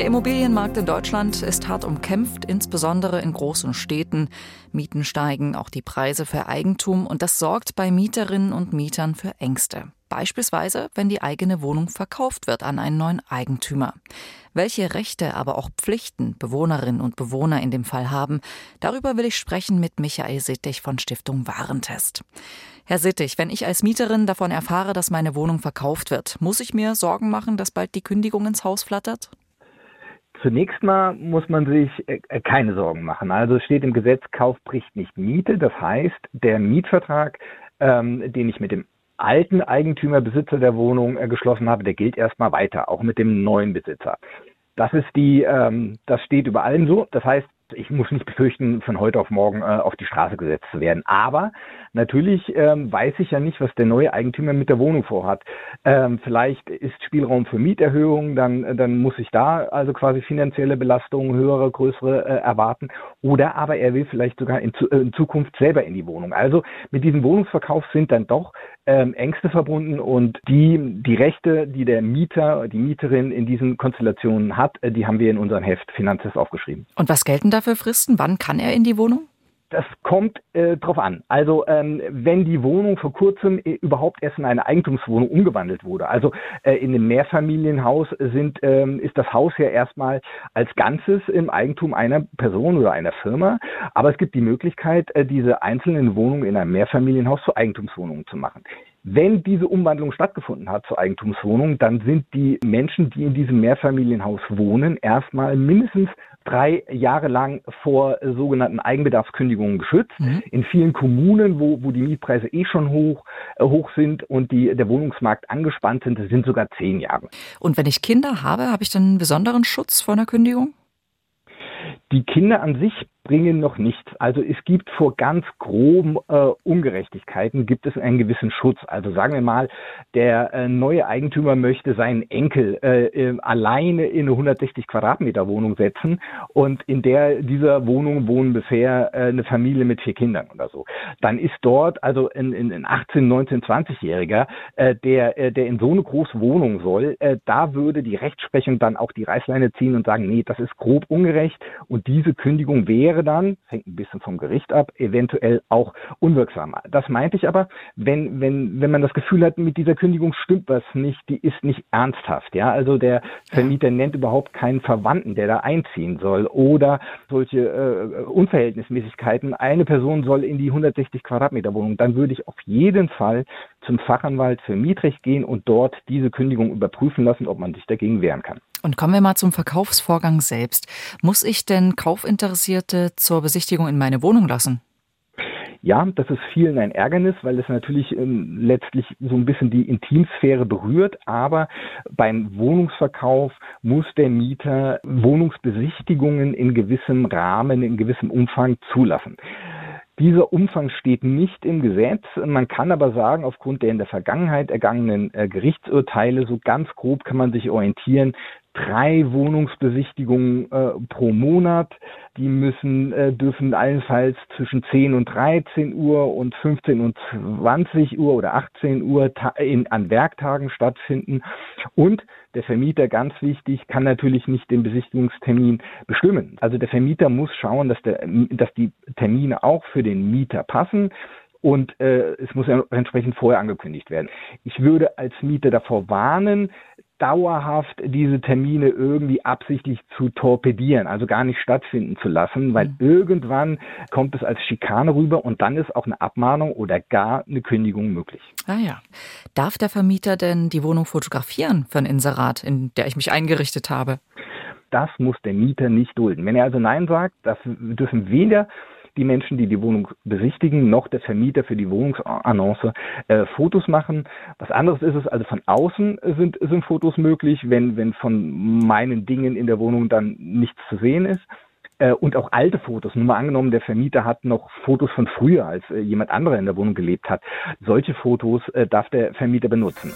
Der Immobilienmarkt in Deutschland ist hart umkämpft, insbesondere in großen Städten. Mieten steigen, auch die Preise für Eigentum und das sorgt bei Mieterinnen und Mietern für Ängste. Beispielsweise, wenn die eigene Wohnung verkauft wird an einen neuen Eigentümer. Welche Rechte, aber auch Pflichten Bewohnerinnen und Bewohner in dem Fall haben, darüber will ich sprechen mit Michael Sittig von Stiftung Warentest. Herr Sittig, wenn ich als Mieterin davon erfahre, dass meine Wohnung verkauft wird, muss ich mir Sorgen machen, dass bald die Kündigung ins Haus flattert? Zunächst mal muss man sich äh, keine Sorgen machen. Also steht im Gesetz, Kauf bricht nicht Miete. Das heißt, der Mietvertrag, ähm, den ich mit dem alten Eigentümer, Besitzer der Wohnung äh, geschlossen habe, der gilt erstmal weiter, auch mit dem neuen Besitzer. Das ist die, ähm, das steht über allem so. Das heißt, ich muss nicht befürchten, von heute auf morgen äh, auf die Straße gesetzt zu werden. Aber natürlich ähm, weiß ich ja nicht, was der neue Eigentümer mit der Wohnung vorhat. Ähm, vielleicht ist Spielraum für Mieterhöhungen, dann, dann muss ich da also quasi finanzielle Belastungen, höhere, größere äh, erwarten. Oder aber er will vielleicht sogar in, äh, in, Zukunft selber in die Wohnung. Also mit diesem Wohnungsverkauf sind dann doch ähm, Ängste verbunden und die, die Rechte, die der Mieter, die Mieterin in diesen Konstellationen hat, äh, die haben wir in unserem Heft Finanzes aufgeschrieben. Und was gelten da für Fristen? Wann kann er in die Wohnung? Das kommt äh, drauf an. Also ähm, wenn die Wohnung vor kurzem äh, überhaupt erst in eine Eigentumswohnung umgewandelt wurde, also äh, in einem Mehrfamilienhaus sind, ähm, ist das Haus ja erstmal als Ganzes im Eigentum einer Person oder einer Firma. Aber es gibt die Möglichkeit, äh, diese einzelnen Wohnungen in einem Mehrfamilienhaus zu Eigentumswohnungen zu machen. Wenn diese Umwandlung stattgefunden hat zur Eigentumswohnung, dann sind die Menschen, die in diesem Mehrfamilienhaus wohnen, erstmal mindestens drei Jahre lang vor sogenannten Eigenbedarfskündigungen geschützt. Mhm. In vielen Kommunen, wo, wo die Mietpreise eh schon hoch, äh, hoch sind und die, der Wohnungsmarkt angespannt sind, sind sogar zehn Jahre. Und wenn ich Kinder habe, habe ich dann einen besonderen Schutz vor einer Kündigung? Die Kinder an sich bringen noch nichts. Also es gibt vor ganz groben äh, Ungerechtigkeiten gibt es einen gewissen Schutz. Also sagen wir mal, der äh, neue Eigentümer möchte seinen Enkel äh, äh alleine in eine 160 Quadratmeter Wohnung setzen und in der dieser Wohnung wohnen bisher äh, eine Familie mit vier Kindern oder so. Dann ist dort also ein, ein 18, 19, 20-Jähriger, äh, der äh, der in so eine große Wohnung soll, da würde die Rechtsprechung dann auch die Reißleine ziehen und sagen, nee, das ist grob ungerecht und diese Kündigung wäre wäre dann, hängt ein bisschen vom Gericht ab, eventuell auch unwirksamer. Das meinte ich aber, wenn, wenn, wenn man das Gefühl hat, mit dieser Kündigung stimmt was nicht, die ist nicht ernsthaft, ja. Also der Vermieter nennt überhaupt keinen Verwandten, der da einziehen soll oder solche äh, Unverhältnismäßigkeiten. Eine Person soll in die 160 Quadratmeter Wohnung. Dann würde ich auf jeden Fall zum Fachanwalt für Mietrecht gehen und dort diese Kündigung überprüfen lassen, ob man sich dagegen wehren kann. Und kommen wir mal zum Verkaufsvorgang selbst. Muss ich denn Kaufinteressierte zur Besichtigung in meine Wohnung lassen? Ja, das ist vielen ein Ärgernis, weil es natürlich ähm, letztlich so ein bisschen die Intimsphäre berührt. Aber beim Wohnungsverkauf muss der Mieter Wohnungsbesichtigungen in gewissem Rahmen, in gewissem Umfang zulassen. Dieser Umfang steht nicht im Gesetz. Man kann aber sagen, aufgrund der in der Vergangenheit ergangenen äh, Gerichtsurteile, so ganz grob kann man sich orientieren, drei Wohnungsbesichtigungen äh, pro Monat. Die müssen, äh, dürfen allenfalls zwischen 10 und 13 Uhr und 15 und 20 Uhr oder 18 Uhr in, an Werktagen stattfinden. Und der Vermieter, ganz wichtig, kann natürlich nicht den Besichtigungstermin bestimmen. Also der Vermieter muss schauen, dass, der, dass die Termine auch für den Mieter passen und äh, es muss entsprechend vorher angekündigt werden. Ich würde als Mieter davor warnen, dauerhaft diese Termine irgendwie absichtlich zu torpedieren, also gar nicht stattfinden zu lassen, weil mhm. irgendwann kommt es als Schikane rüber und dann ist auch eine Abmahnung oder gar eine Kündigung möglich. Ah ja. Darf der Vermieter denn die Wohnung fotografieren für ein Inserat, in der ich mich eingerichtet habe? Das muss der Mieter nicht dulden. Wenn er also Nein sagt, das dürfen weder die Menschen, die die Wohnung besichtigen, noch der Vermieter für die Wohnungsannonce äh, Fotos machen. Was anderes ist es, also von außen sind, sind Fotos möglich, wenn, wenn von meinen Dingen in der Wohnung dann nichts zu sehen ist äh, und auch alte Fotos. Nur mal angenommen, der Vermieter hat noch Fotos von früher, als äh, jemand anderer in der Wohnung gelebt hat. Solche Fotos äh, darf der Vermieter benutzen.